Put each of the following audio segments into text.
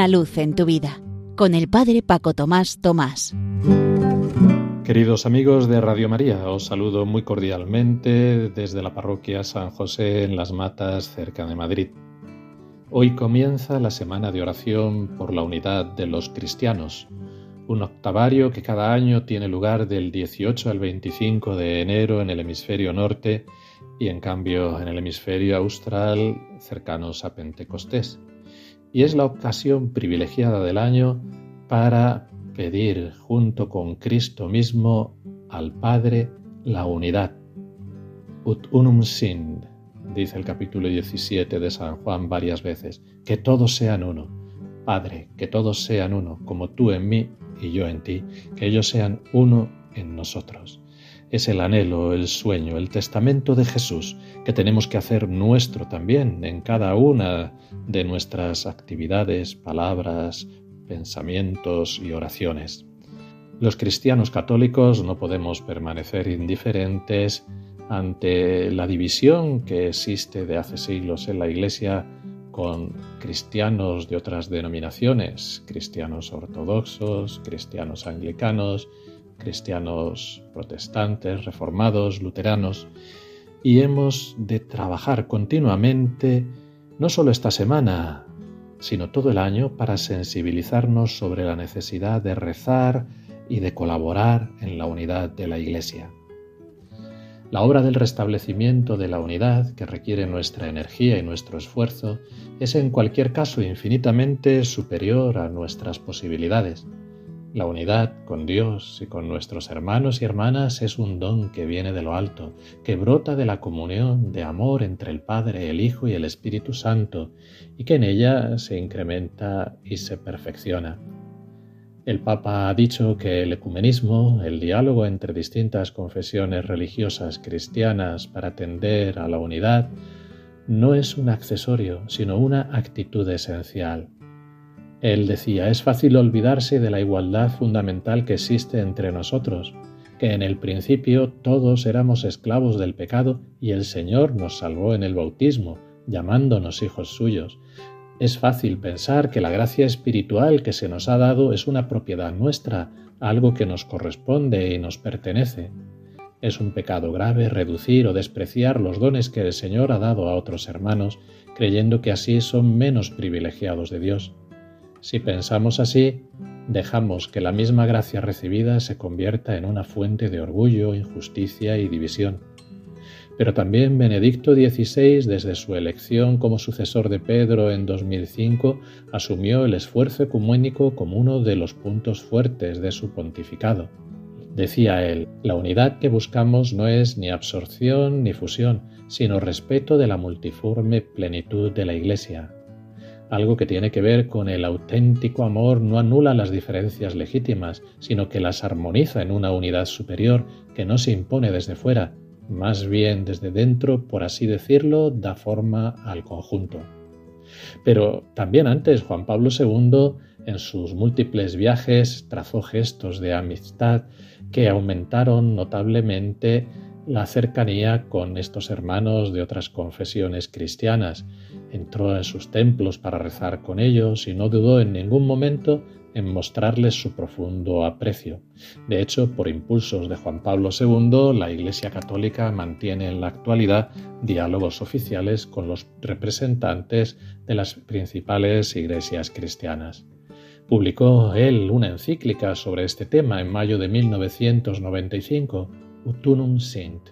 Una luz en tu vida con el Padre Paco Tomás Tomás. Queridos amigos de Radio María, os saludo muy cordialmente desde la parroquia San José en Las Matas, cerca de Madrid. Hoy comienza la semana de oración por la unidad de los cristianos, un octavario que cada año tiene lugar del 18 al 25 de enero en el hemisferio norte y en cambio en el hemisferio austral cercanos a Pentecostés. Y es la ocasión privilegiada del año para pedir junto con Cristo mismo al Padre la unidad. Ut unum sin, dice el capítulo 17 de San Juan varias veces, que todos sean uno. Padre, que todos sean uno, como tú en mí y yo en ti, que ellos sean uno en nosotros. Es el anhelo, el sueño, el testamento de Jesús que tenemos que hacer nuestro también en cada una de nuestras actividades, palabras, pensamientos y oraciones. Los cristianos católicos no podemos permanecer indiferentes ante la división que existe de hace siglos en la Iglesia con cristianos de otras denominaciones, cristianos ortodoxos, cristianos anglicanos, cristianos protestantes, reformados, luteranos, y hemos de trabajar continuamente, no solo esta semana, sino todo el año, para sensibilizarnos sobre la necesidad de rezar y de colaborar en la unidad de la Iglesia. La obra del restablecimiento de la unidad, que requiere nuestra energía y nuestro esfuerzo, es en cualquier caso infinitamente superior a nuestras posibilidades. La unidad con Dios y con nuestros hermanos y hermanas es un don que viene de lo alto, que brota de la comunión de amor entre el Padre, el Hijo y el Espíritu Santo, y que en ella se incrementa y se perfecciona. El Papa ha dicho que el ecumenismo, el diálogo entre distintas confesiones religiosas cristianas para atender a la unidad, no es un accesorio, sino una actitud esencial. Él decía, es fácil olvidarse de la igualdad fundamental que existe entre nosotros, que en el principio todos éramos esclavos del pecado y el Señor nos salvó en el bautismo, llamándonos hijos suyos, es fácil pensar que la gracia espiritual que se nos ha dado es una propiedad nuestra, algo que nos corresponde y nos pertenece. Es un pecado grave reducir o despreciar los dones que el Señor ha dado a otros hermanos, creyendo que así son menos privilegiados de Dios. Si pensamos así, dejamos que la misma gracia recibida se convierta en una fuente de orgullo, injusticia y división. Pero también Benedicto XVI, desde su elección como sucesor de Pedro en 2005, asumió el esfuerzo ecuménico como uno de los puntos fuertes de su pontificado. Decía él, la unidad que buscamos no es ni absorción ni fusión, sino respeto de la multiforme plenitud de la Iglesia. Algo que tiene que ver con el auténtico amor no anula las diferencias legítimas, sino que las armoniza en una unidad superior que no se impone desde fuera, más bien desde dentro, por así decirlo, da forma al conjunto. Pero también antes Juan Pablo II, en sus múltiples viajes, trazó gestos de amistad que aumentaron notablemente la cercanía con estos hermanos de otras confesiones cristianas. Entró en sus templos para rezar con ellos y no dudó en ningún momento en mostrarles su profundo aprecio. De hecho, por impulsos de Juan Pablo II, la Iglesia Católica mantiene en la actualidad diálogos oficiales con los representantes de las principales iglesias cristianas. Publicó él una encíclica sobre este tema en mayo de 1995, Utunum Sint.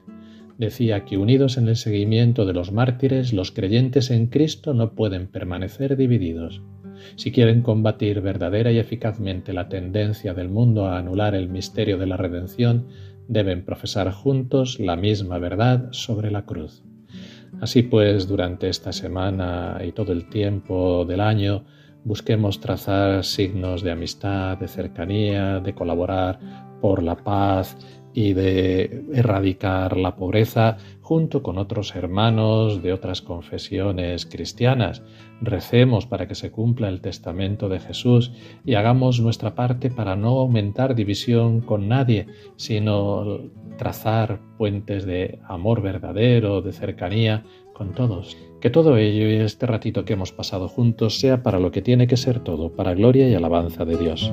Decía que unidos en el seguimiento de los mártires, los creyentes en Cristo no pueden permanecer divididos. Si quieren combatir verdadera y eficazmente la tendencia del mundo a anular el misterio de la redención, deben profesar juntos la misma verdad sobre la cruz. Así pues, durante esta semana y todo el tiempo del año, busquemos trazar signos de amistad, de cercanía, de colaborar por la paz y de erradicar la pobreza junto con otros hermanos de otras confesiones cristianas. Recemos para que se cumpla el testamento de Jesús y hagamos nuestra parte para no aumentar división con nadie, sino trazar puentes de amor verdadero, de cercanía con todos. Que todo ello y este ratito que hemos pasado juntos sea para lo que tiene que ser todo, para gloria y alabanza de Dios.